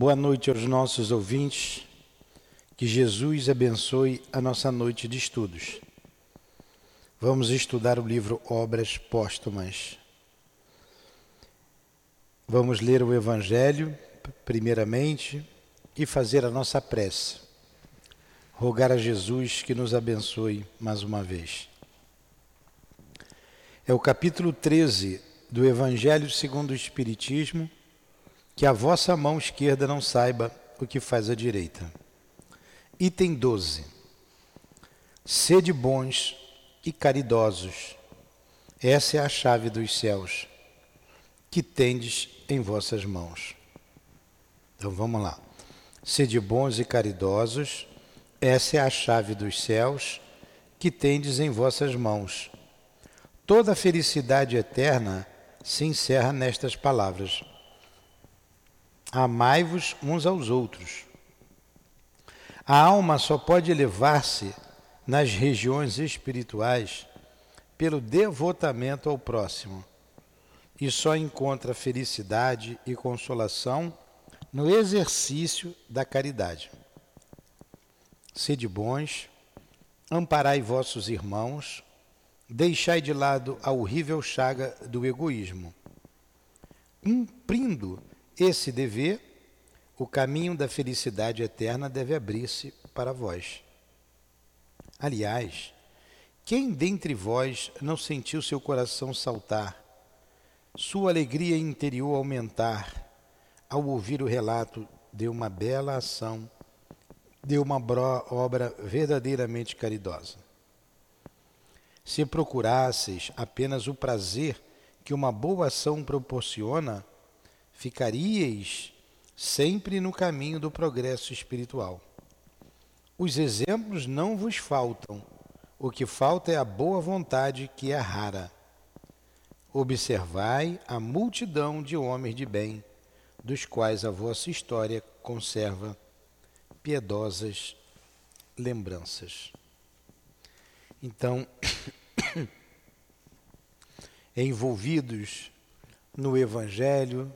Boa noite aos nossos ouvintes. Que Jesus abençoe a nossa noite de estudos. Vamos estudar o livro Obras Póstumas. Vamos ler o Evangelho, primeiramente, e fazer a nossa prece. Rogar a Jesus que nos abençoe mais uma vez. É o capítulo 13 do Evangelho segundo o Espiritismo que a vossa mão esquerda não saiba o que faz a direita. Item 12. Sede bons e caridosos. Essa é a chave dos céus, que tendes em vossas mãos. Então vamos lá. Sede bons e caridosos. Essa é a chave dos céus, que tendes em vossas mãos. Toda a felicidade eterna se encerra nestas palavras. Amai-vos uns aos outros. A alma só pode elevar-se nas regiões espirituais pelo devotamento ao próximo e só encontra felicidade e consolação no exercício da caridade. Sede bons, amparai vossos irmãos, deixai de lado a horrível chaga do egoísmo. Cumprindo esse dever, o caminho da felicidade eterna deve abrir-se para vós. Aliás, quem dentre vós não sentiu seu coração saltar, sua alegria interior aumentar, ao ouvir o relato de uma bela ação, de uma obra verdadeiramente caridosa? Se procurasseis apenas o prazer que uma boa ação proporciona, ficaríeis sempre no caminho do progresso espiritual. Os exemplos não vos faltam, o que falta é a boa vontade, que é rara. Observai a multidão de homens de bem, dos quais a vossa história conserva piedosas lembranças. Então, envolvidos no Evangelho,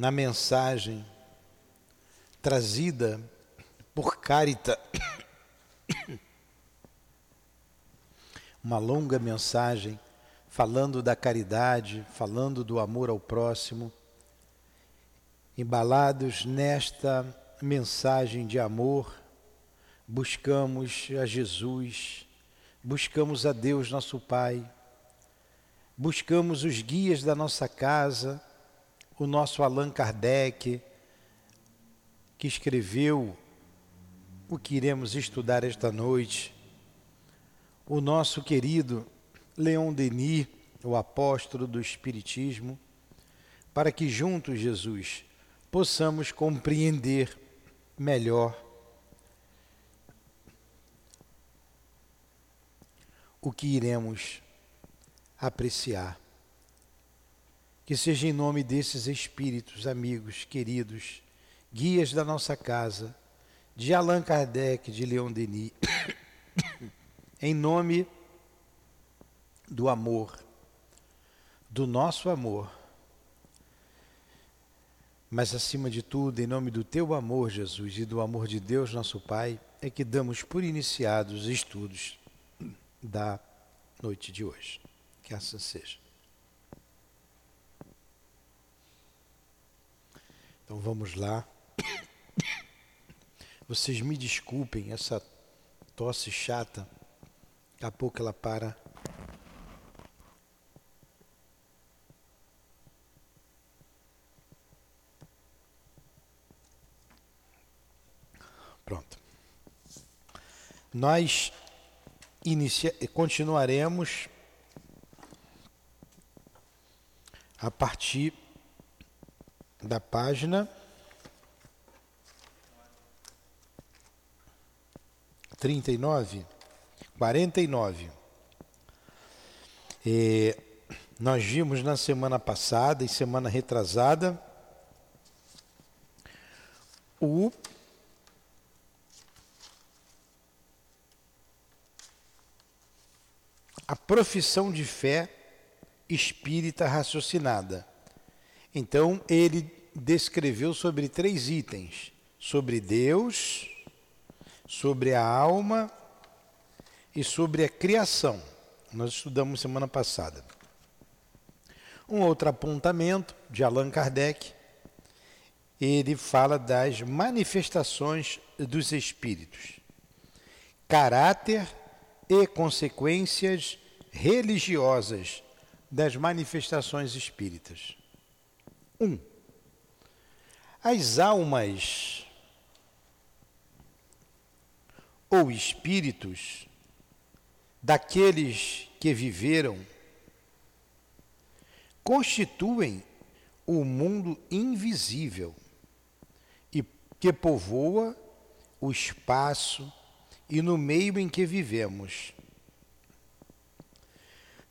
na mensagem trazida por Carita, uma longa mensagem falando da caridade, falando do amor ao próximo, embalados nesta mensagem de amor, buscamos a Jesus, buscamos a Deus nosso Pai, buscamos os guias da nossa casa, o nosso Allan Kardec, que escreveu o que iremos estudar esta noite, o nosso querido Leon Denis, o apóstolo do Espiritismo, para que juntos, Jesus, possamos compreender melhor o que iremos apreciar. Que seja em nome desses espíritos, amigos, queridos, guias da nossa casa, de Allan Kardec, de Leon Denis, em nome do amor, do nosso amor, mas acima de tudo, em nome do teu amor, Jesus, e do amor de Deus, nosso Pai, é que damos por iniciados os estudos da noite de hoje. Que assim seja. Então vamos lá. Vocês me desculpem essa tosse chata. Daqui a pouco ela para. Pronto. Nós inicia... continuaremos a partir da página trinta e nove, quarenta e nove. E nós vimos na semana passada e semana retrasada o a profissão de fé espírita raciocinada. Então, ele descreveu sobre três itens: sobre Deus, sobre a alma e sobre a criação. Nós estudamos semana passada. Um outro apontamento de Allan Kardec, ele fala das manifestações dos espíritos, caráter e consequências religiosas das manifestações espíritas. 1. Um, as almas ou espíritos daqueles que viveram constituem o mundo invisível e que povoa o espaço e no meio em que vivemos.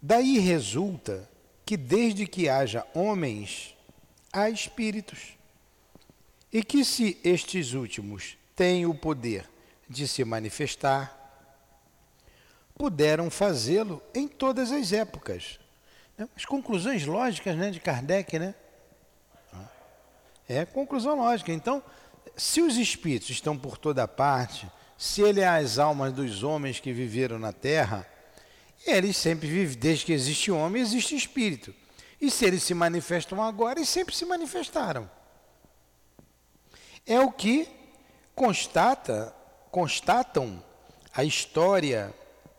Daí resulta que desde que haja homens, há espíritos e que se estes últimos têm o poder de se manifestar, puderam fazê-lo em todas as épocas. Né? As conclusões lógicas né, de Kardec, né? É conclusão lógica. Então, se os espíritos estão por toda parte, se ele é as almas dos homens que viveram na Terra, eles sempre vivem, desde que existe homem, existe espírito. E se eles se manifestam agora, eles sempre se manifestaram é o que constata, constatam a história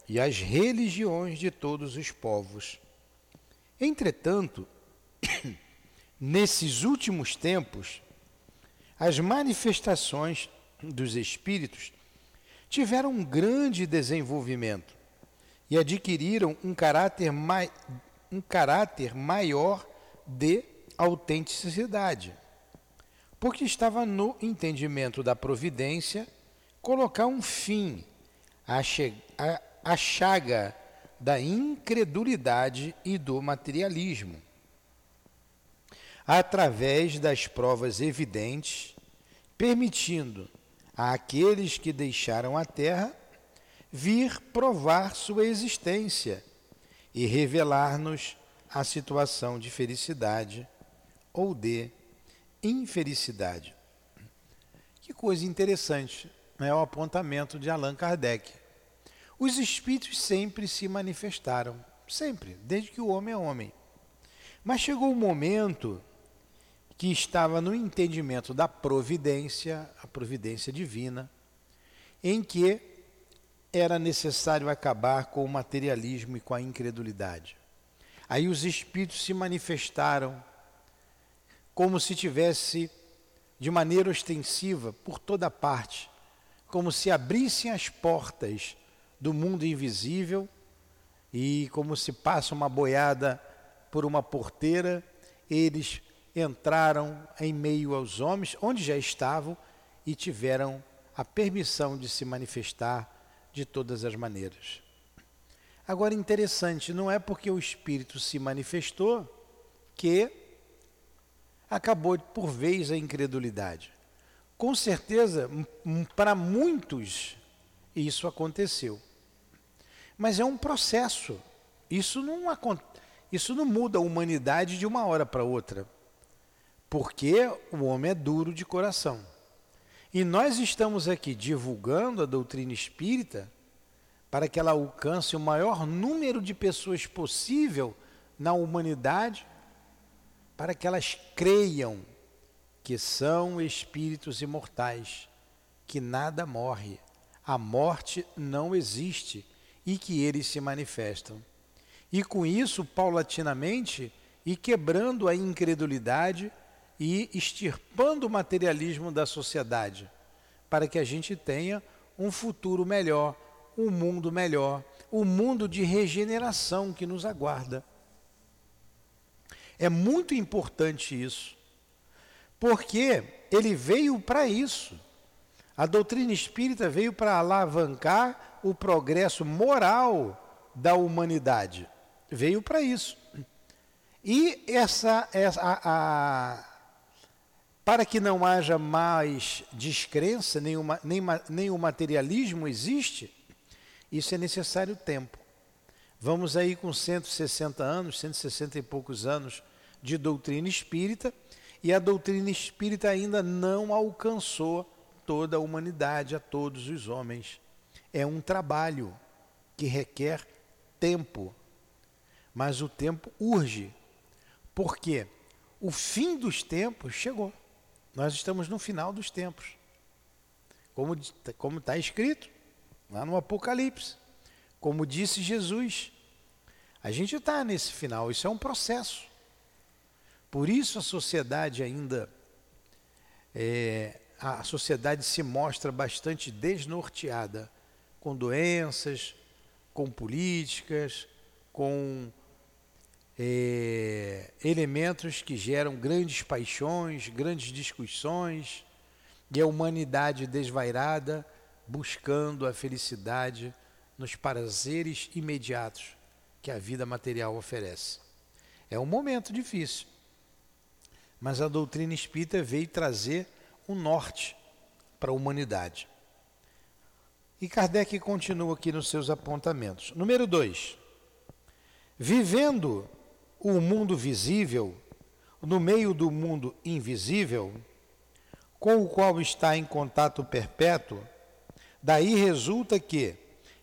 e as religiões de todos os povos. Entretanto, nesses últimos tempos, as manifestações dos espíritos tiveram um grande desenvolvimento e adquiriram um caráter, mai, um caráter maior de autenticidade porque estava no entendimento da providência colocar um fim à, à, à chaga da incredulidade e do materialismo. Através das provas evidentes, permitindo àqueles que deixaram a terra vir provar sua existência e revelar-nos a situação de felicidade ou de infelicidade. Que coisa interessante, é o apontamento de Allan Kardec. Os espíritos sempre se manifestaram, sempre, desde que o homem é homem. Mas chegou um momento que estava no entendimento da providência, a providência divina, em que era necessário acabar com o materialismo e com a incredulidade. Aí os espíritos se manifestaram como se tivesse de maneira ostensiva por toda parte, como se abrissem as portas do mundo invisível e como se passa uma boiada por uma porteira, eles entraram em meio aos homens, onde já estavam, e tiveram a permissão de se manifestar de todas as maneiras. Agora, interessante, não é porque o Espírito se manifestou que acabou por vez a incredulidade. Com certeza, para muitos, isso aconteceu. Mas é um processo. Isso não, isso não muda a humanidade de uma hora para outra. Porque o homem é duro de coração. E nós estamos aqui divulgando a doutrina espírita para que ela alcance o maior número de pessoas possível na humanidade para que elas creiam que são espíritos imortais, que nada morre, a morte não existe e que eles se manifestam. E com isso, paulatinamente, e quebrando a incredulidade e extirpando o materialismo da sociedade, para que a gente tenha um futuro melhor, um mundo melhor, um mundo de regeneração que nos aguarda. É muito importante isso, porque ele veio para isso. A doutrina espírita veio para alavancar o progresso moral da humanidade. Veio para isso. E essa, essa a, a, para que não haja mais descrença, nem, nem, nem o materialismo existe, isso é necessário tempo. Vamos aí com 160 anos, 160 e poucos anos de doutrina espírita, e a doutrina espírita ainda não alcançou toda a humanidade, a todos os homens. É um trabalho que requer tempo, mas o tempo urge. Porque o fim dos tempos chegou. Nós estamos no final dos tempos. Como está escrito lá no Apocalipse, como disse Jesus, a gente está nesse final. Isso é um processo. Por isso a sociedade ainda é, a sociedade se mostra bastante desnorteada, com doenças, com políticas, com é, elementos que geram grandes paixões, grandes discussões, e a humanidade desvairada buscando a felicidade nos prazeres imediatos que a vida material oferece. É um momento difícil, mas a doutrina espírita veio trazer um norte para a humanidade. E Kardec continua aqui nos seus apontamentos. Número 2. Vivendo o mundo visível no meio do mundo invisível, com o qual está em contato perpétuo, daí resulta que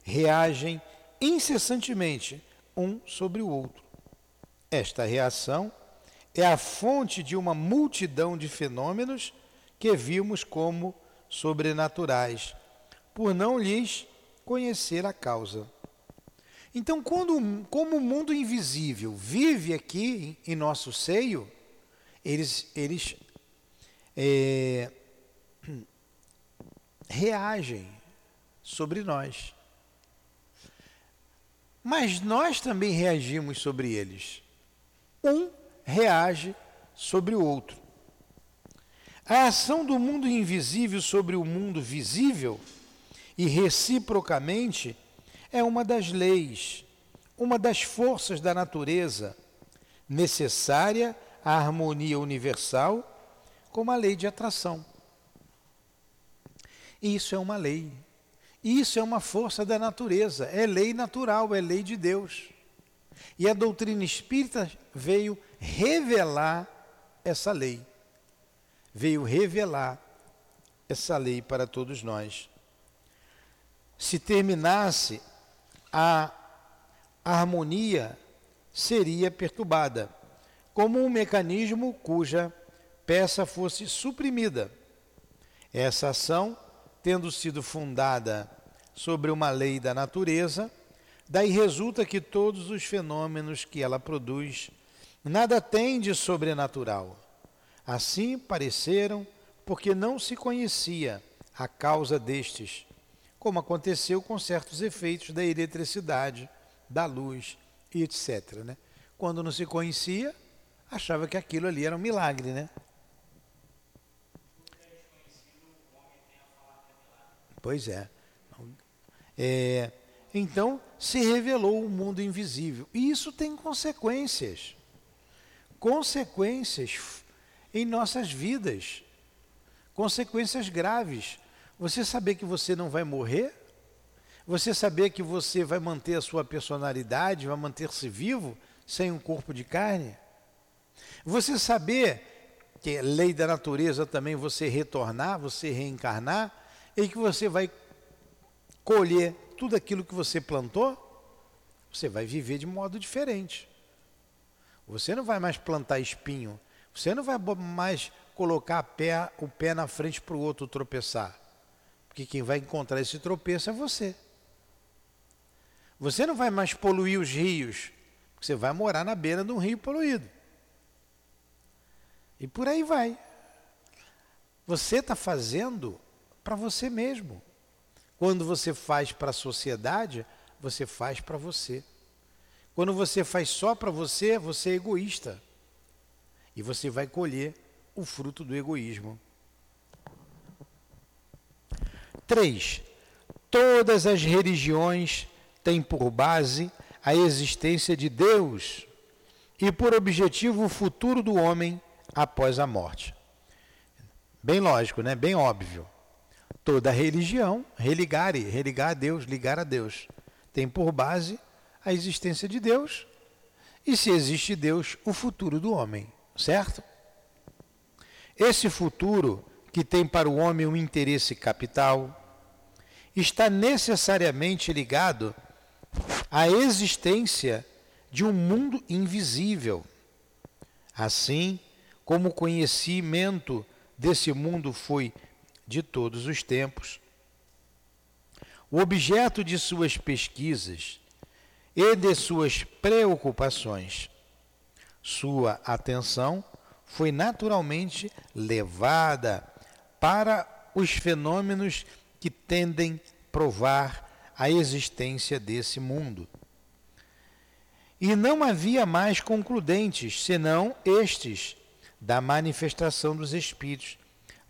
reagem incessantemente um sobre o outro. Esta reação é a fonte de uma multidão de fenômenos que vimos como sobrenaturais, por não lhes conhecer a causa. Então, quando, como o mundo invisível vive aqui em nosso seio, eles, eles é, reagem sobre nós. Mas nós também reagimos sobre eles. Um reage sobre o outro. A ação do mundo invisível sobre o mundo visível e reciprocamente, é uma das leis, uma das forças da natureza necessária à harmonia universal, como a lei de atração. Isso é uma lei. Isso é uma força da natureza, é lei natural, é lei de Deus. E a doutrina espírita veio revelar essa lei. Veio revelar essa lei para todos nós se terminasse, a harmonia seria perturbada, como um mecanismo cuja peça fosse suprimida. Essa ação, tendo sido fundada sobre uma lei da natureza, daí resulta que todos os fenômenos que ela produz nada têm de sobrenatural. Assim pareceram porque não se conhecia a causa destes como aconteceu com certos efeitos da eletricidade, da luz e etc. Né? Quando não se conhecia, achava que aquilo ali era um milagre, né? Pois é. é. Então se revelou o mundo invisível. E isso tem consequências. Consequências em nossas vidas. Consequências graves. Você saber que você não vai morrer? Você saber que você vai manter a sua personalidade, vai manter-se vivo sem um corpo de carne? Você saber que é lei da natureza também você retornar, você reencarnar e que você vai colher tudo aquilo que você plantou? Você vai viver de modo diferente. Você não vai mais plantar espinho. Você não vai mais colocar pé, o pé na frente para o outro tropeçar. Porque quem vai encontrar esse tropeço é você. Você não vai mais poluir os rios, você vai morar na beira de um rio poluído. E por aí vai. Você está fazendo para você mesmo. Quando você faz para a sociedade, você faz para você. Quando você faz só para você, você é egoísta. E você vai colher o fruto do egoísmo. 3. Todas as religiões têm por base a existência de Deus e por objetivo o futuro do homem após a morte. Bem lógico, né? Bem óbvio. Toda religião, religare, religar a Deus, ligar a Deus, tem por base a existência de Deus e, se existe Deus, o futuro do homem, certo? Esse futuro, que tem para o homem um interesse capital, está necessariamente ligado à existência de um mundo invisível. Assim como o conhecimento desse mundo foi de todos os tempos, o objeto de suas pesquisas e de suas preocupações, sua atenção foi naturalmente levada para os fenômenos que tendem a provar a existência desse mundo. E não havia mais concludentes, senão estes, da manifestação dos Espíritos,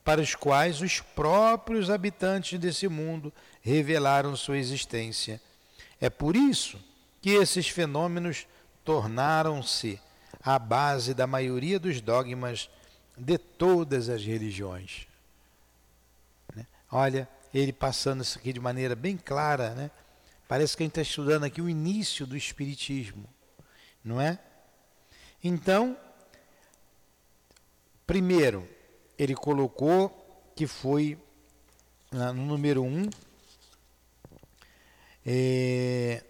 para os quais os próprios habitantes desse mundo revelaram sua existência. É por isso que esses fenômenos tornaram-se a base da maioria dos dogmas de todas as religiões. Olha, ele passando isso aqui de maneira bem clara, né? Parece que a gente está estudando aqui o início do Espiritismo, não é? Então, primeiro, ele colocou que foi no número um, é,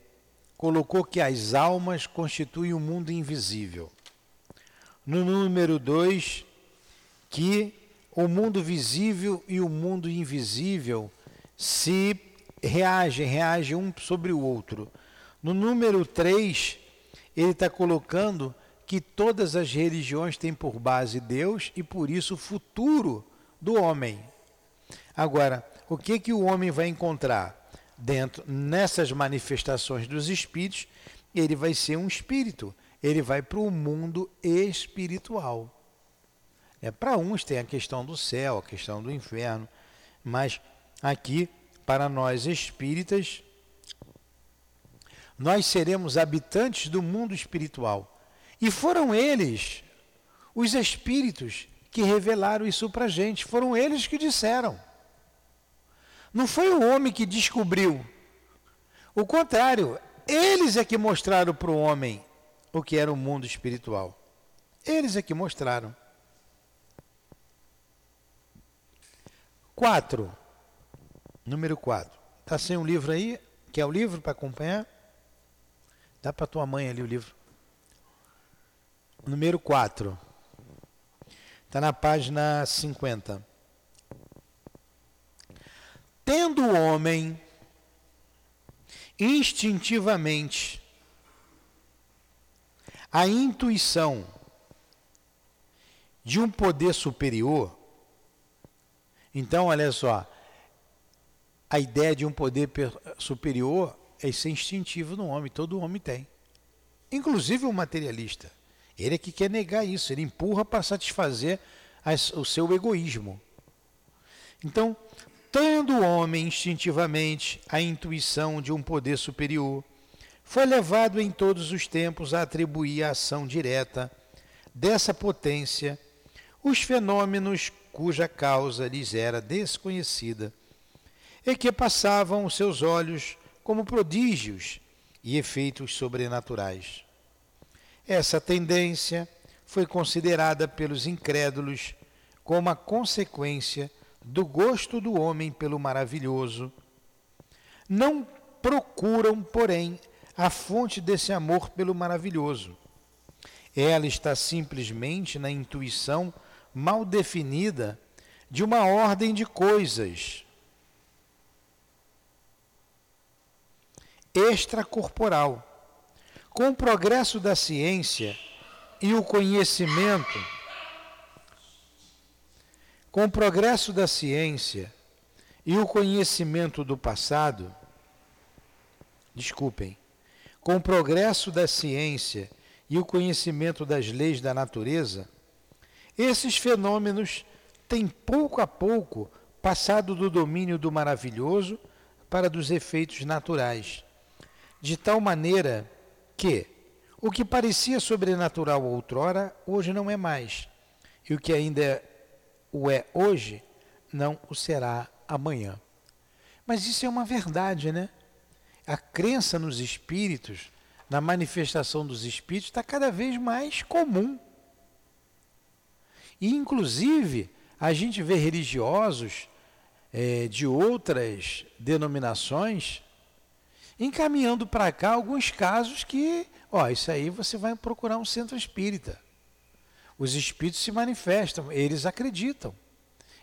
colocou que as almas constituem o um mundo invisível. No número 2, que o mundo visível e o mundo invisível se reagem, reagem um sobre o outro. No número 3, ele está colocando que todas as religiões têm por base Deus e por isso o futuro do homem. Agora, o que que o homem vai encontrar dentro nessas manifestações dos espíritos? Ele vai ser um espírito ele vai para o mundo espiritual. É, para uns tem a questão do céu, a questão do inferno, mas aqui, para nós espíritas, nós seremos habitantes do mundo espiritual. E foram eles, os espíritos, que revelaram isso para a gente, foram eles que disseram. Não foi o homem que descobriu. O contrário, eles é que mostraram para o homem o que era o mundo espiritual. Eles é que mostraram. Quatro. Número quatro. Está sem um livro aí? Quer o livro para acompanhar? Dá para tua mãe ali o livro. Número 4. Está na página 50. Tendo o homem instintivamente a intuição de um poder superior, então, olha só, a ideia de um poder superior é ser instintivo no homem, todo homem tem. Inclusive o materialista. Ele é que quer negar isso, ele empurra para satisfazer as, o seu egoísmo. Então, tendo o homem instintivamente a intuição de um poder superior, foi levado em todos os tempos a atribuir a ação direta dessa potência os fenômenos cuja causa lhes era desconhecida e que passavam os seus olhos como prodígios e efeitos sobrenaturais. Essa tendência foi considerada pelos incrédulos como a consequência do gosto do homem pelo maravilhoso. Não procuram, porém, a fonte desse amor pelo maravilhoso. Ela está simplesmente na intuição mal definida de uma ordem de coisas extracorporal. Com o progresso da ciência e o conhecimento, com o progresso da ciência e o conhecimento do passado, desculpem, com o progresso da ciência e o conhecimento das leis da natureza, esses fenômenos têm pouco a pouco passado do domínio do maravilhoso para dos efeitos naturais, de tal maneira que o que parecia sobrenatural outrora, hoje não é mais, e o que ainda o é hoje, não o será amanhã. Mas isso é uma verdade, né? a crença nos espíritos, na manifestação dos espíritos está cada vez mais comum. E, inclusive, a gente vê religiosos é, de outras denominações encaminhando para cá alguns casos que, ó, isso aí você vai procurar um centro espírita. Os espíritos se manifestam, eles acreditam,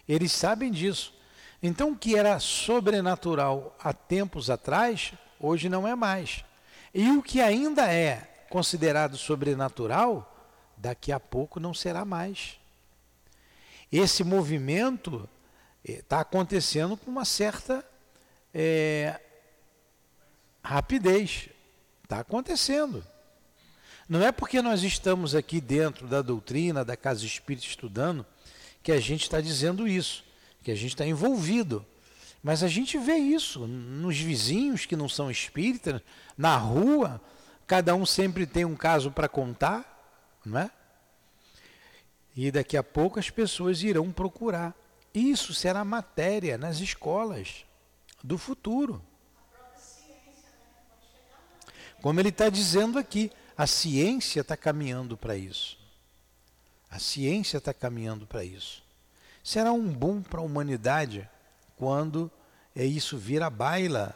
eles sabem disso. Então, o que era sobrenatural há tempos atrás, hoje não é mais. E o que ainda é considerado sobrenatural, daqui a pouco não será mais. Esse movimento está eh, acontecendo com uma certa é, rapidez. Está acontecendo. Não é porque nós estamos aqui dentro da doutrina, da casa espírita estudando, que a gente está dizendo isso, que a gente está envolvido. Mas a gente vê isso nos vizinhos que não são espíritas, na rua, cada um sempre tem um caso para contar, não é? E daqui a pouco as pessoas irão procurar. Isso será matéria nas escolas do futuro. Como ele está dizendo aqui, a ciência está caminhando para isso. A ciência está caminhando para isso. Será um boom para a humanidade quando é isso vira baila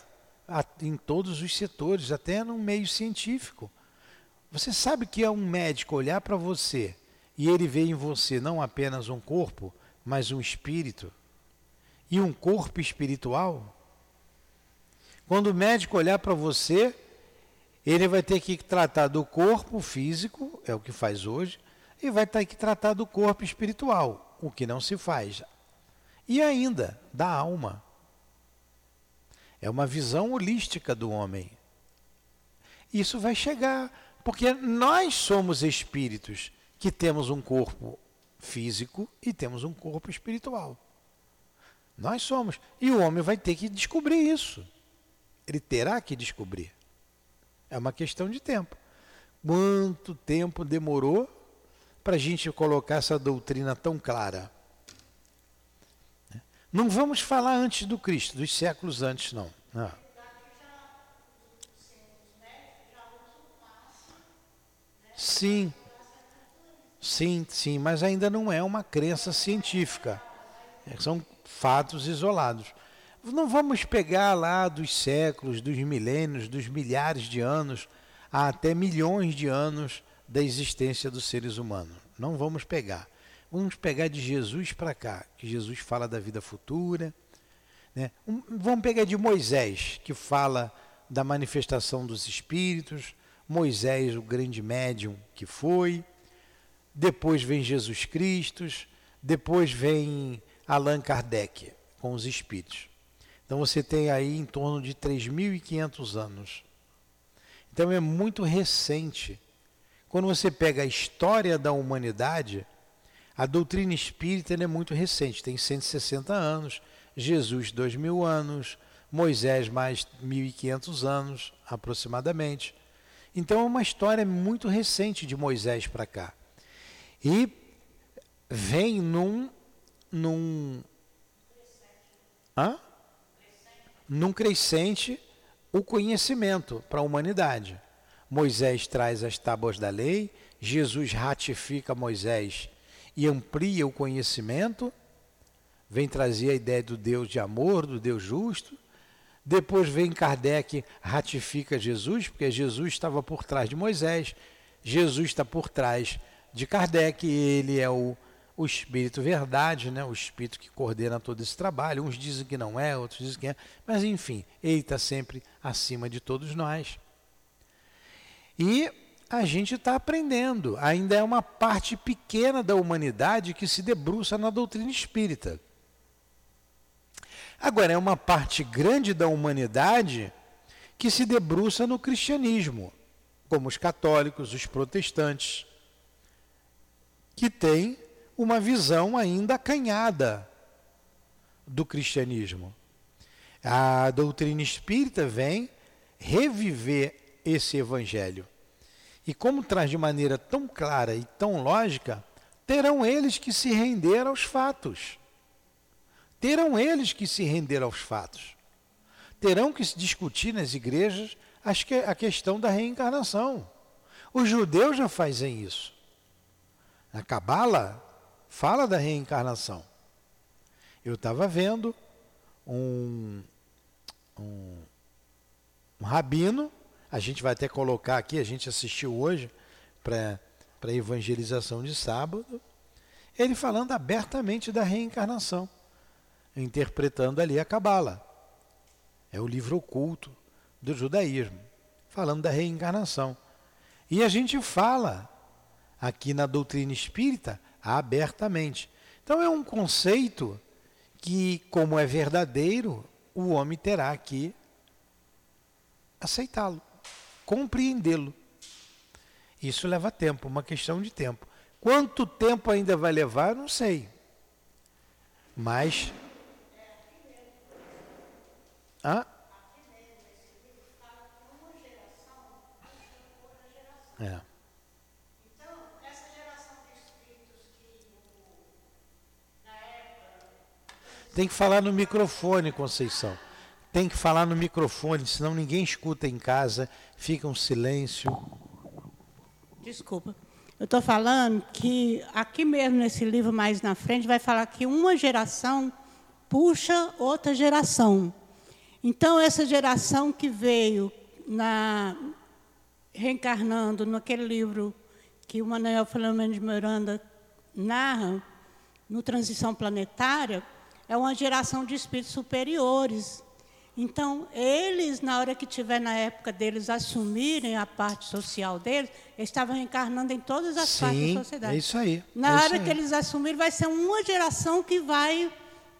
em todos os setores, até no meio científico. Você sabe que é um médico olhar para você e ele vê em você não apenas um corpo, mas um espírito e um corpo espiritual? Quando o médico olhar para você, ele vai ter que tratar do corpo físico, é o que faz hoje, e vai ter que tratar do corpo espiritual, o que não se faz. E ainda da alma. É uma visão holística do homem. Isso vai chegar, porque nós somos espíritos que temos um corpo físico e temos um corpo espiritual. Nós somos. E o homem vai ter que descobrir isso. Ele terá que descobrir. É uma questão de tempo. Quanto tempo demorou para a gente colocar essa doutrina tão clara? Não vamos falar antes do Cristo, dos séculos antes, não. não. Sim, sim, sim, mas ainda não é uma crença científica. É, são fatos isolados. Não vamos pegar lá dos séculos, dos milênios, dos milhares de anos, até milhões de anos da existência dos seres humanos. Não vamos pegar. Vamos pegar de Jesus para cá, que Jesus fala da vida futura. Né? Vamos pegar de Moisés, que fala da manifestação dos espíritos. Moisés, o grande médium que foi. Depois vem Jesus Cristo. Depois vem Allan Kardec com os espíritos. Então você tem aí em torno de 3.500 anos. Então é muito recente. Quando você pega a história da humanidade, a doutrina espírita é muito recente, tem 160 anos, Jesus 2.000 anos, Moisés mais 1.500 anos aproximadamente. Então é uma história muito recente de Moisés para cá. E vem num, num Hã? num crescente o conhecimento para a humanidade. Moisés traz as tábuas da lei, Jesus ratifica Moisés e amplia o conhecimento, vem trazer a ideia do Deus de amor, do Deus justo. Depois vem Kardec, ratifica Jesus, porque Jesus estava por trás de Moisés, Jesus está por trás de Kardec, ele é o o Espírito Verdade, né? o Espírito que coordena todo esse trabalho. Uns dizem que não é, outros dizem que é, mas enfim, ele está sempre acima de todos nós. E a gente está aprendendo, ainda é uma parte pequena da humanidade que se debruça na doutrina espírita. Agora, é uma parte grande da humanidade que se debruça no cristianismo, como os católicos, os protestantes, que têm uma visão ainda acanhada do cristianismo. A doutrina espírita vem reviver esse evangelho. E como traz de maneira tão clara e tão lógica, terão eles que se render aos fatos. Terão eles que se render aos fatos. Terão que se discutir nas igrejas a questão da reencarnação. Os judeus já fazem isso. A Cabala fala da reencarnação. Eu estava vendo um, um, um, rabino, a gente vai até colocar aqui, a gente assistiu hoje para a evangelização de sábado, ele falando abertamente da reencarnação, interpretando ali a Cabala. É o livro oculto do judaísmo, falando da reencarnação. E a gente fala aqui na doutrina espírita abertamente. Então é um conceito que, como é verdadeiro, o homem terá que aceitá-lo, compreendê-lo. Isso leva tempo, uma questão de tempo. Quanto tempo ainda vai levar, não sei. Mas. Hã? É. Então, essa geração de espíritos que na época. Tem que falar no microfone, Conceição. Tem que falar no microfone, senão ninguém escuta em casa, fica um silêncio. Desculpa. Eu estou falando que aqui mesmo nesse livro mais na frente vai falar que uma geração puxa outra geração. Então essa geração que veio na, reencarnando naquele livro que o Manuel Filomeno de Miranda narra, no Transição Planetária, é uma geração de espíritos superiores. Então, eles, na hora que tiver na época deles assumirem a parte social deles, eles estavam reencarnando em todas as Sim, partes da sociedade. É isso aí. Na é hora aí. que eles assumirem, vai ser uma geração que vai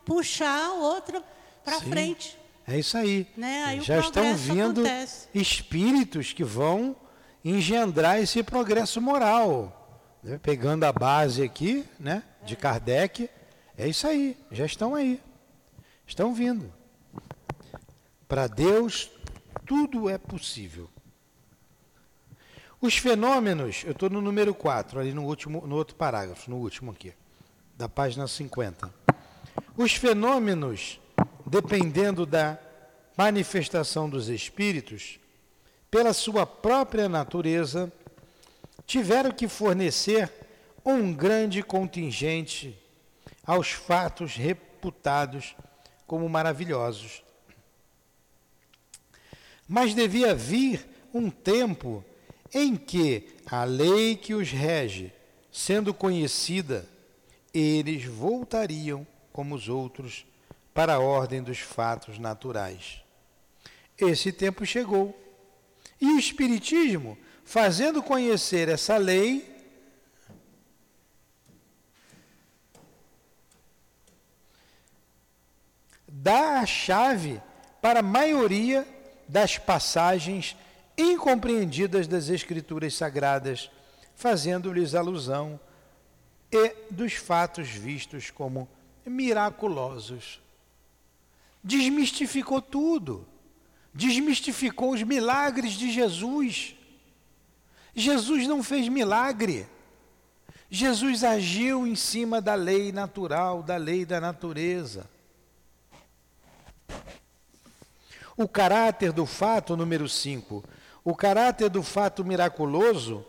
puxar a outra para frente. É isso aí. Né? aí Já estão vindo acontece. espíritos que vão engendrar esse progresso moral. Né? Pegando a base aqui, né, de Kardec, é isso aí, já estão aí. Estão vindo. Para Deus, tudo é possível. Os fenômenos, eu estou no número 4, ali no, último, no outro parágrafo, no último aqui, da página 50. Os fenômenos, dependendo da manifestação dos espíritos, pela sua própria natureza, tiveram que fornecer um grande contingente aos fatos reputados como maravilhosos. Mas devia vir um tempo em que a lei que os rege, sendo conhecida, eles voltariam, como os outros, para a ordem dos fatos naturais. Esse tempo chegou e o Espiritismo, fazendo conhecer essa lei, dá a chave para a maioria das passagens incompreendidas das Escrituras Sagradas, fazendo-lhes alusão e dos fatos vistos como miraculosos. Desmistificou tudo desmistificou os milagres de Jesus. Jesus não fez milagre. Jesus agiu em cima da lei natural, da lei da natureza. O caráter do fato, número 5. O caráter do fato miraculoso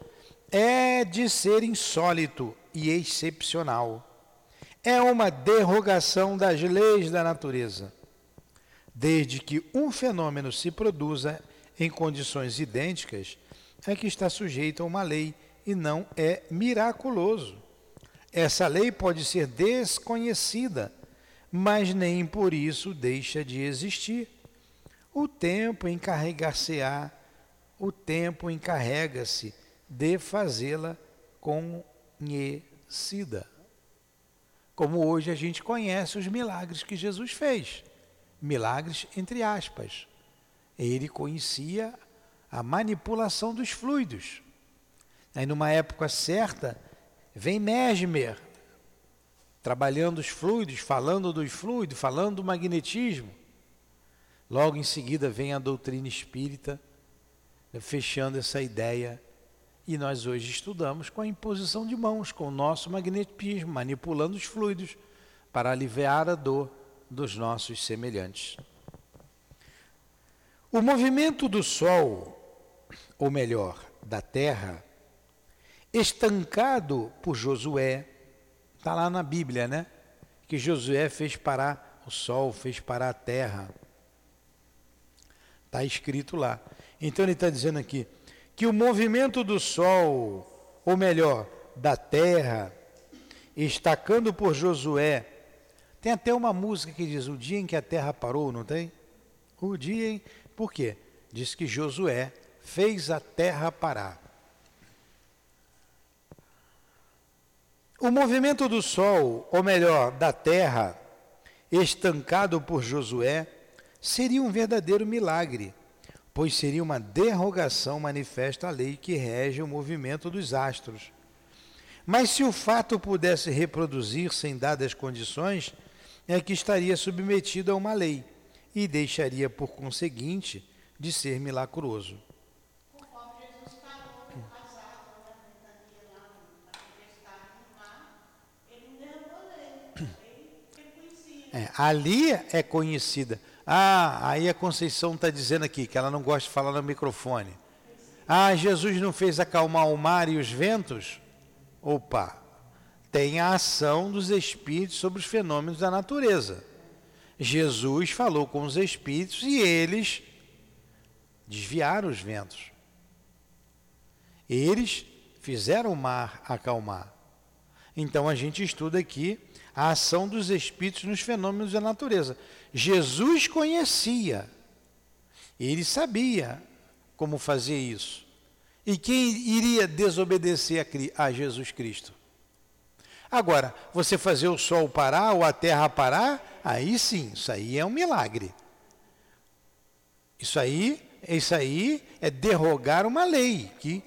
é de ser insólito e excepcional. É uma derrogação das leis da natureza desde que um fenômeno se produza em condições idênticas, é que está sujeito a uma lei e não é miraculoso. Essa lei pode ser desconhecida, mas nem por isso deixa de existir. O tempo encarregar-se-á, o tempo encarrega-se de fazê-la conhecida. Como hoje a gente conhece os milagres que Jesus fez milagres entre aspas. Ele conhecia a manipulação dos fluidos. Aí numa época certa, vem Mesmer, trabalhando os fluidos, falando dos fluidos, falando do magnetismo. Logo em seguida vem a doutrina espírita, né, fechando essa ideia. E nós hoje estudamos com a imposição de mãos, com o nosso magnetismo, manipulando os fluidos para aliviar a dor dos nossos semelhantes. O movimento do Sol, ou melhor, da Terra, estancado por Josué, está lá na Bíblia, né? Que Josué fez parar o Sol, fez parar a Terra. Está escrito lá. Então ele está dizendo aqui que o movimento do Sol, ou melhor, da Terra, estacando por Josué, tem até uma música que diz o dia em que a Terra parou, não tem? O dia em. Por quê? Diz que Josué fez a Terra parar. O movimento do Sol, ou melhor, da Terra, estancado por Josué, seria um verdadeiro milagre, pois seria uma derrogação manifesta à lei que rege o movimento dos astros. Mas se o fato pudesse reproduzir-se em dadas condições, é que estaria submetido a uma lei e deixaria, por conseguinte, de ser milagroso. É, ali é conhecida. Ah, aí a Conceição está dizendo aqui que ela não gosta de falar no microfone. Ah, Jesus não fez acalmar o mar e os ventos? Opa, tem a ação dos espíritos sobre os fenômenos da natureza. Jesus falou com os espíritos e eles desviaram os ventos. Eles fizeram o mar acalmar. Então a gente estuda aqui a ação dos espíritos nos fenômenos da natureza. Jesus conhecia, ele sabia como fazer isso. E quem iria desobedecer a, a Jesus Cristo? Agora, você fazer o sol parar ou a terra parar, aí sim, isso aí é um milagre. Isso aí, isso aí é derrogar uma lei que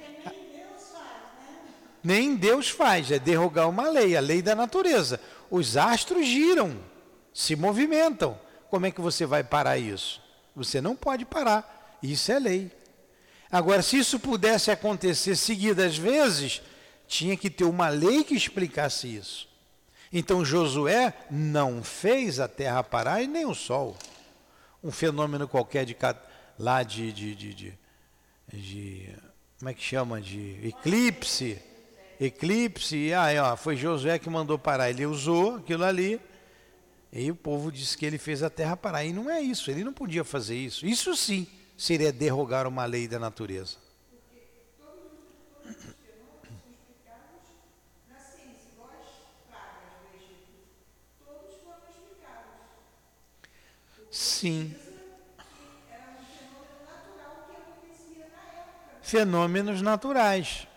nem Deus faz, é derrogar uma lei, a lei da natureza. Os astros giram, se movimentam. Como é que você vai parar isso? Você não pode parar. Isso é lei. Agora, se isso pudesse acontecer seguidas vezes, tinha que ter uma lei que explicasse isso. Então Josué não fez a terra parar e nem o sol. Um fenômeno qualquer de lá de, de, de, de, de como é que chama? De eclipse. Eclipse, e aí, ó, foi Josué que mandou parar. Ele usou aquilo ali, e o povo disse que ele fez a terra parar. E não é isso, ele não podia fazer isso. Isso sim seria derrogar uma lei da natureza. Sim. Fenômenos naturais.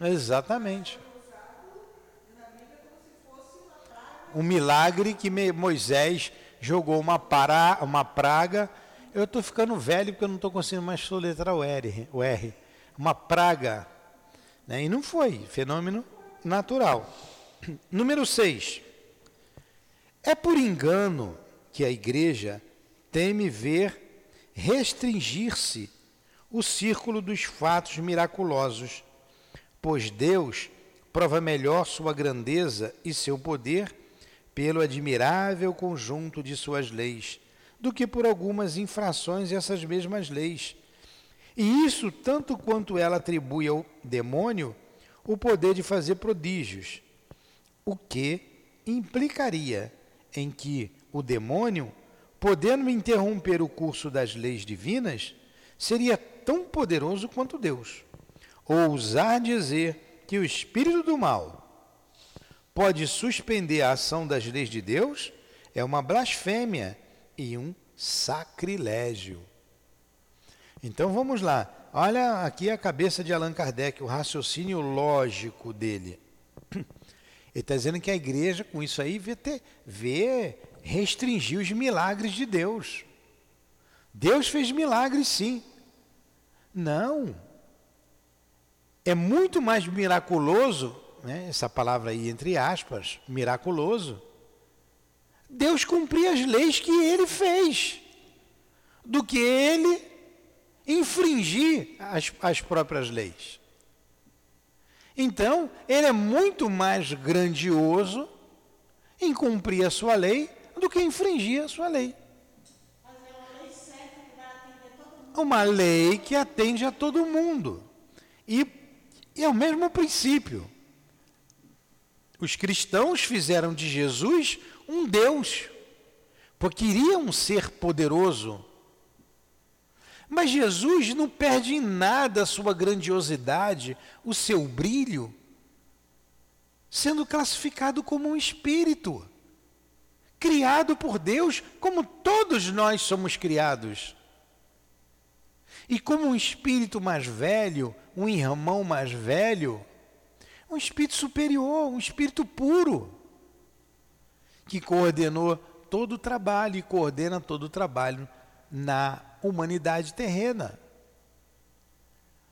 Exatamente. Um milagre que Moisés jogou uma, para, uma praga. Eu estou ficando velho porque eu não estou conseguindo mais soletrar o R. O R. Uma praga né? E não foi, fenômeno natural. Número 6. É por engano que a igreja teme ver restringir-se o círculo dos fatos miraculosos, pois Deus prova melhor sua grandeza e seu poder pelo admirável conjunto de suas leis, do que por algumas infrações dessas mesmas leis e isso tanto quanto ela atribui ao demônio o poder de fazer prodígios, o que implicaria em que o demônio, podendo interromper o curso das leis divinas, seria tão poderoso quanto Deus. Ousar dizer que o espírito do mal pode suspender a ação das leis de Deus é uma blasfêmia e um sacrilégio. Então vamos lá. Olha aqui a cabeça de Allan Kardec, o raciocínio lógico dele. Ele está dizendo que a igreja, com isso aí, vê, ter, vê restringir os milagres de Deus. Deus fez milagres, sim. Não. É muito mais miraculoso, né, essa palavra aí entre aspas, miraculoso, Deus cumprir as leis que ele fez, do que ele infringir as, as próprias leis. Então, ele é muito mais grandioso em cumprir a sua lei do que infringir a sua lei. Uma lei que atende a todo mundo. E, e é o mesmo princípio. Os cristãos fizeram de Jesus um Deus, porque queriam um ser poderoso. Mas Jesus não perde em nada a sua grandiosidade, o seu brilho, sendo classificado como um espírito, criado por Deus, como todos nós somos criados. E como um espírito mais velho, um irmão mais velho, um espírito superior, um espírito puro, que coordenou todo o trabalho e coordena todo o trabalho na humanidade terrena.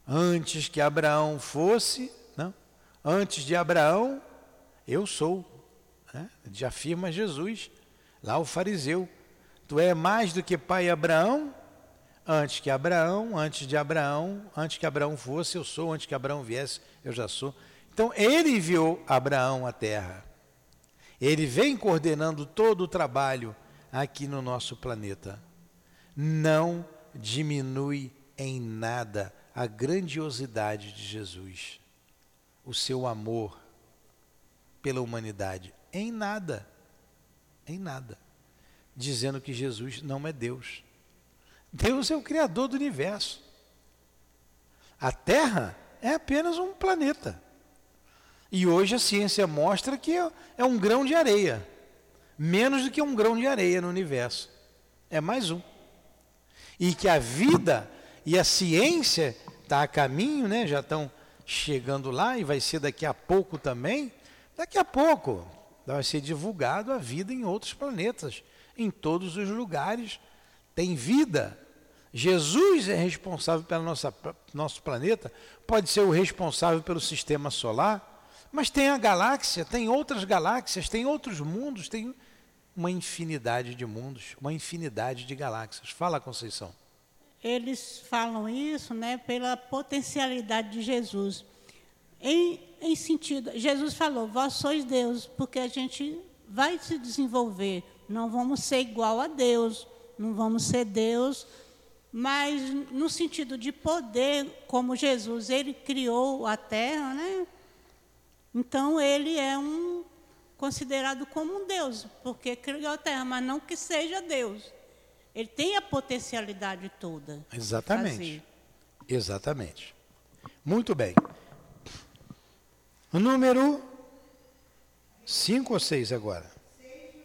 Antes que Abraão fosse, não? antes de Abraão, eu sou. Né? Já afirma Jesus, lá o fariseu. Tu é mais do que pai Abraão? Antes que Abraão, antes de Abraão, antes que Abraão fosse, eu sou, antes que Abraão viesse, eu já sou. Então ele enviou Abraão à terra. Ele vem coordenando todo o trabalho aqui no nosso planeta. Não diminui em nada a grandiosidade de Jesus, o seu amor pela humanidade. Em nada. Em nada. Dizendo que Jesus não é Deus. Deus é o Criador do universo. A Terra é apenas um planeta. E hoje a ciência mostra que é um grão de areia. Menos do que um grão de areia no universo. É mais um. E que a vida e a ciência está a caminho, né? já estão chegando lá e vai ser daqui a pouco também. Daqui a pouco vai ser divulgado a vida em outros planetas, em todos os lugares. Tem vida. Jesus é responsável pelo nosso, planeta, pode ser o responsável pelo sistema solar, mas tem a galáxia, tem outras galáxias, tem outros mundos, tem uma infinidade de mundos, uma infinidade de galáxias. Fala, Conceição. Eles falam isso né, pela potencialidade de Jesus. Em, em sentido, Jesus falou, vós sois Deus, porque a gente vai se desenvolver, não vamos ser igual a Deus, não vamos ser Deus, mas no sentido de poder, como Jesus, ele criou a terra, né? Então ele é um considerado como um Deus, porque criou a terra, mas não que seja Deus. Ele tem a potencialidade toda. Exatamente. Exatamente. Muito bem. O número 5 ou 6 agora?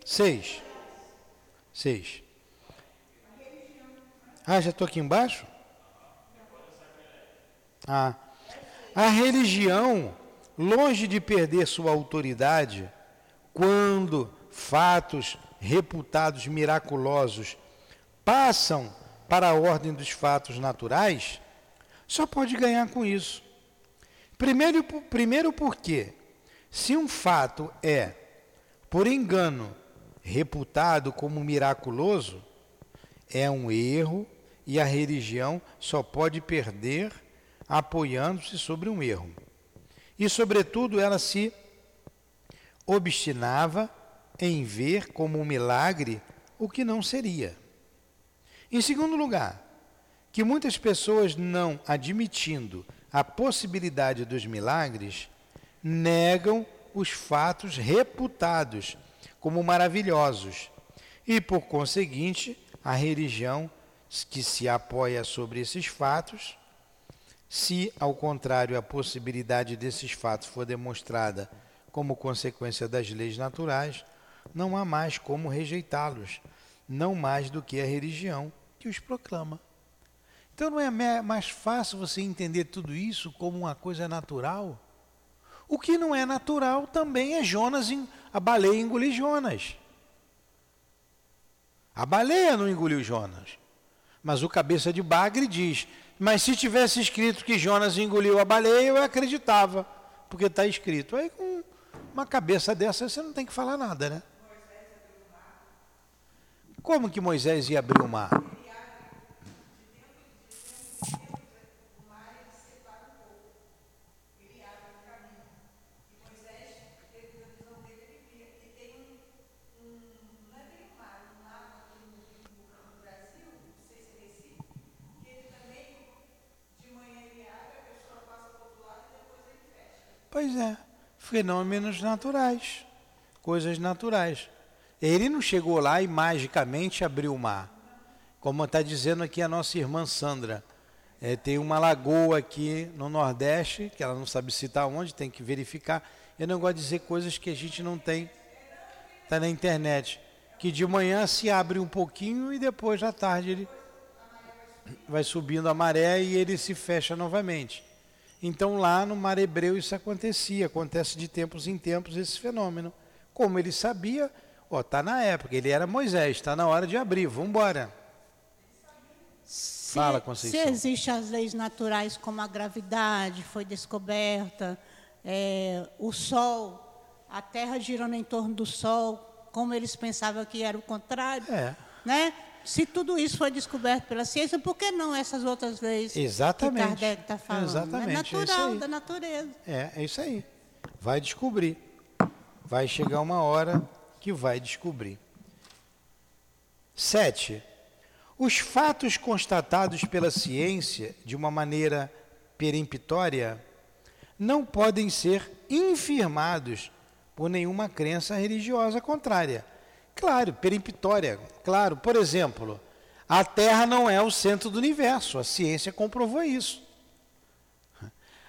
6. 6. Ah, já estou aqui embaixo? Ah. A religião longe de perder sua autoridade, quando fatos reputados miraculosos passam para a ordem dos fatos naturais, só pode ganhar com isso. Primeiro, primeiro porque, se um fato é, por engano, reputado como miraculoso, é um erro e a religião só pode perder apoiando-se sobre um erro. E, sobretudo, ela se obstinava em ver como um milagre o que não seria. Em segundo lugar, que muitas pessoas, não admitindo a possibilidade dos milagres, negam os fatos reputados como maravilhosos e, por conseguinte, a religião que se apoia sobre esses fatos se, ao contrário, a possibilidade desses fatos for demonstrada como consequência das leis naturais, não há mais como rejeitá-los, não mais do que a religião que os proclama. Então não é mais fácil você entender tudo isso como uma coisa natural? O que não é natural também é Jonas, a baleia engolir Jonas. A baleia não engoliu Jonas. Mas o cabeça de bagre diz: mas se tivesse escrito que Jonas engoliu a baleia, eu acreditava, porque está escrito. Aí com uma cabeça dessa você não tem que falar nada, né? Como que Moisés ia abrir o mar? Pois é, fenômenos naturais, coisas naturais. Ele não chegou lá e magicamente abriu o mar. Como está dizendo aqui a nossa irmã Sandra. É, tem uma lagoa aqui no Nordeste, que ela não sabe citar onde, tem que verificar. Eu não gosto de dizer coisas que a gente não tem. Está na internet. Que de manhã se abre um pouquinho e depois à tarde ele vai subindo a maré e ele se fecha novamente. Então lá no Mar Hebreu isso acontecia, acontece de tempos em tempos esse fenômeno. Como ele sabia, ó, tá na época, ele era Moisés, está na hora de abrir, vamos embora. Fala, Conceição. Se existem as leis naturais como a gravidade foi descoberta, é, o Sol, a Terra girando em torno do Sol, como eles pensavam que era o contrário, é. né? Se tudo isso foi descoberto pela ciência, por que não essas outras leis Exatamente. que Kardec está falando? Exatamente. É natural, é da natureza. É, é isso aí. Vai descobrir. Vai chegar uma hora que vai descobrir. Sete. Os fatos constatados pela ciência de uma maneira peremptória não podem ser infirmados por nenhuma crença religiosa contrária. Claro, peremptória. Claro, por exemplo, a Terra não é o centro do universo, a ciência comprovou isso.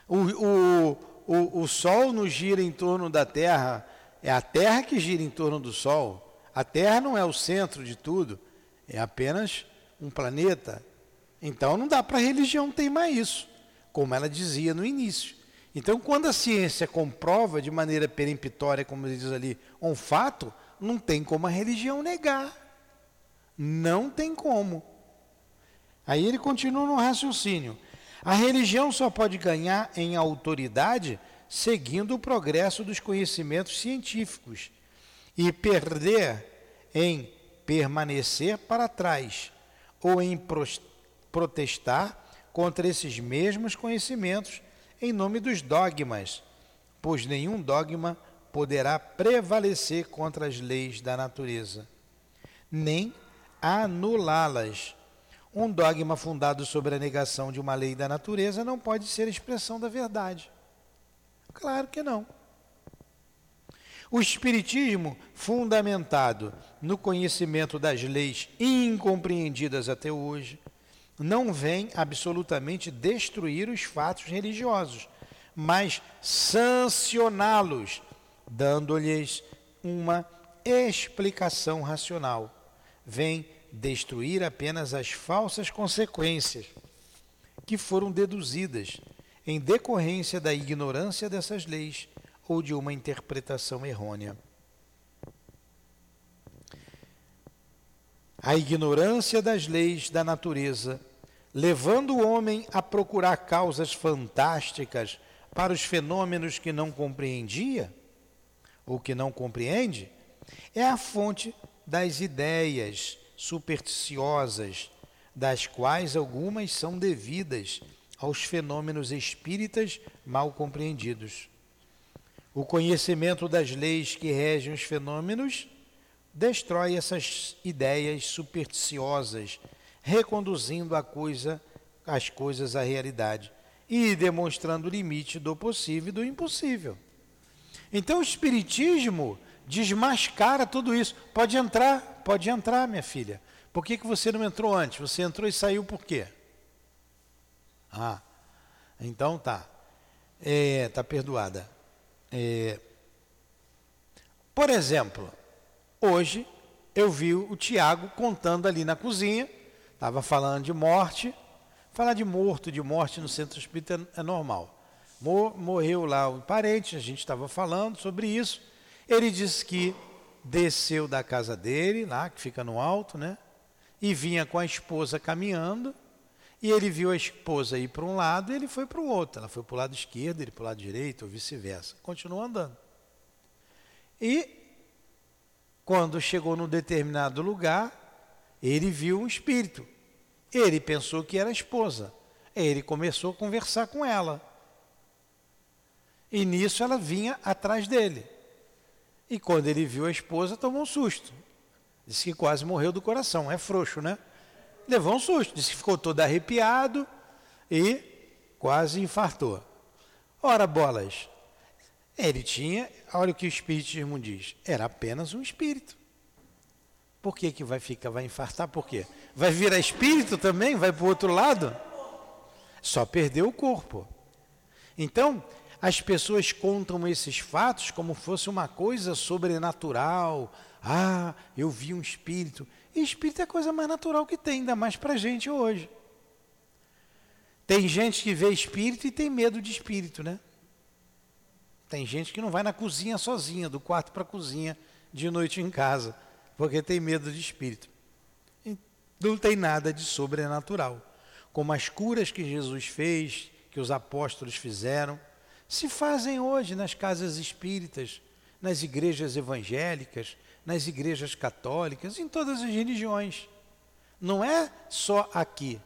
O, o, o, o Sol não gira em torno da Terra, é a Terra que gira em torno do Sol. A Terra não é o centro de tudo, é apenas um planeta. Então não dá para a religião teimar isso, como ela dizia no início. Então, quando a ciência comprova de maneira peremptória, como diz ali, um fato, não tem como a religião negar. Não tem como. Aí ele continua no raciocínio. A religião só pode ganhar em autoridade seguindo o progresso dos conhecimentos científicos e perder em permanecer para trás ou em protestar contra esses mesmos conhecimentos em nome dos dogmas, pois nenhum dogma poderá prevalecer contra as leis da natureza, nem anulá-las. Um dogma fundado sobre a negação de uma lei da natureza não pode ser expressão da verdade. Claro que não. O Espiritismo, fundamentado no conhecimento das leis incompreendidas até hoje, não vem absolutamente destruir os fatos religiosos, mas sancioná-los, dando-lhes uma explicação racional. Vem destruir apenas as falsas consequências que foram deduzidas em decorrência da ignorância dessas leis ou de uma interpretação errônea. A ignorância das leis da natureza, levando o homem a procurar causas fantásticas para os fenômenos que não compreendia ou que não compreende, é a fonte das ideias supersticiosas, das quais algumas são devidas aos fenômenos espíritas mal compreendidos. O conhecimento das leis que regem os fenômenos destrói essas ideias supersticiosas, reconduzindo a coisa, as coisas à realidade e demonstrando o limite do possível e do impossível. Então o espiritismo desmascara tudo isso. Pode entrar, pode entrar, minha filha. Por que, que você não entrou antes? Você entrou e saiu por quê? Ah, então tá. É, tá perdoada. É, por exemplo, hoje eu vi o Tiago contando ali na cozinha, estava falando de morte. Falar de morto, de morte no centro espírita é, normal. Morreu lá um parente, a gente estava falando sobre isso. Ele disse que desceu da casa dele, lá, que fica no alto, né? E vinha com a esposa caminhando. E ele viu a esposa ir para um lado e ele foi para o outro. Ela foi para o lado esquerdo, ele para o lado direito, ou vice-versa. Continuou andando. E quando chegou num determinado lugar, ele viu um espírito. Ele pensou que era a esposa. Ele começou a conversar com ela. E nisso ela vinha atrás dele. E quando ele viu a esposa, tomou um susto. Disse que quase morreu do coração. É frouxo, né? levou um susto, disse que ficou todo arrepiado e quase infartou. Ora, bolas, Ele tinha, olha o que o Espiritismo diz, era apenas um espírito. Por que, que vai ficar, vai infartar? Por quê? Vai virar espírito também? Vai para o outro lado? Só perdeu o corpo. Então, as pessoas contam esses fatos como fosse uma coisa sobrenatural. Ah, eu vi um espírito. E espírito é a coisa mais natural que tem, ainda mais para gente hoje. Tem gente que vê espírito e tem medo de espírito, né? Tem gente que não vai na cozinha sozinha, do quarto para a cozinha, de noite em casa, porque tem medo de espírito. Não tem nada de sobrenatural. Como as curas que Jesus fez, que os apóstolos fizeram, se fazem hoje nas casas espíritas, nas igrejas evangélicas, nas igrejas católicas, em todas as religiões. Não é só aqui,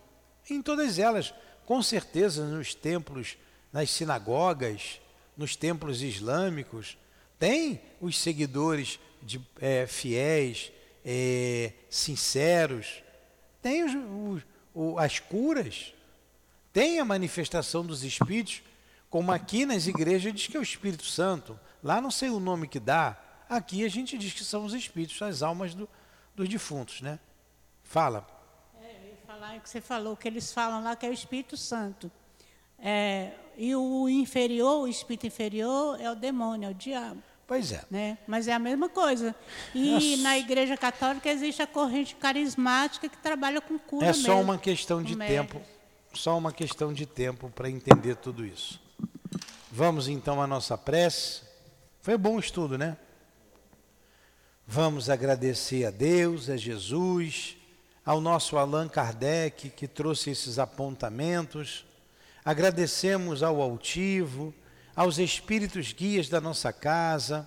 em todas elas. Com certeza, nos templos, nas sinagogas, nos templos islâmicos, tem os seguidores de, é, fiéis, é, sinceros, tem os, os, as curas, tem a manifestação dos espíritos como aqui nas igrejas diz que é o Espírito Santo, lá não sei o nome que dá, aqui a gente diz que são os espíritos, as almas do, dos defuntos, né? Fala. É, eu ia falar que você falou que eles falam lá que é o Espírito Santo. É, e o inferior, o espírito inferior, é o demônio, é o diabo. Pois é. Né? Mas é a mesma coisa. E Nossa. na Igreja Católica existe a corrente carismática que trabalha com cura. É só mesmo, uma questão de tempo. Só uma questão de tempo para entender tudo isso. Vamos então à nossa prece. Foi bom estudo, né? Vamos agradecer a Deus, a Jesus, ao nosso Allan Kardec que trouxe esses apontamentos. Agradecemos ao altivo, aos espíritos guias da nossa casa,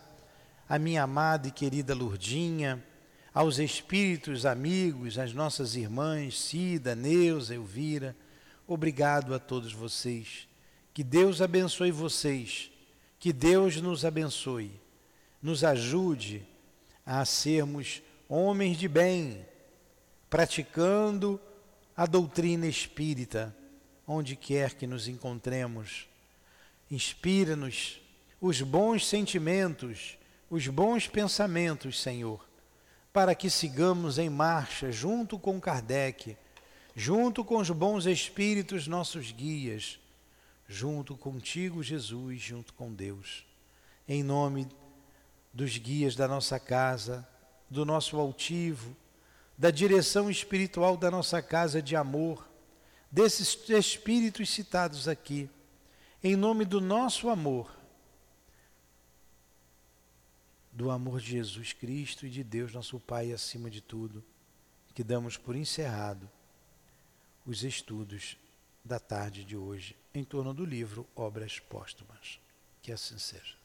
a minha amada e querida Lurdinha, aos espíritos amigos, as nossas irmãs Cida, Neuza, Elvira. Obrigado a todos vocês que Deus abençoe vocês, que Deus nos abençoe, nos ajude a sermos homens de bem, praticando a doutrina espírita, onde quer que nos encontremos. Inspira-nos os bons sentimentos, os bons pensamentos, Senhor, para que sigamos em marcha junto com Kardec, junto com os bons espíritos, nossos guias junto contigo, Jesus, junto com Deus. Em nome dos guias da nossa casa, do nosso altivo, da direção espiritual da nossa casa de amor, desses espíritos citados aqui, em nome do nosso amor, do amor de Jesus Cristo e de Deus, nosso Pai, acima de tudo, que damos por encerrado os estudos da tarde de hoje em torno do livro Obras Póstumas. Que assim seja.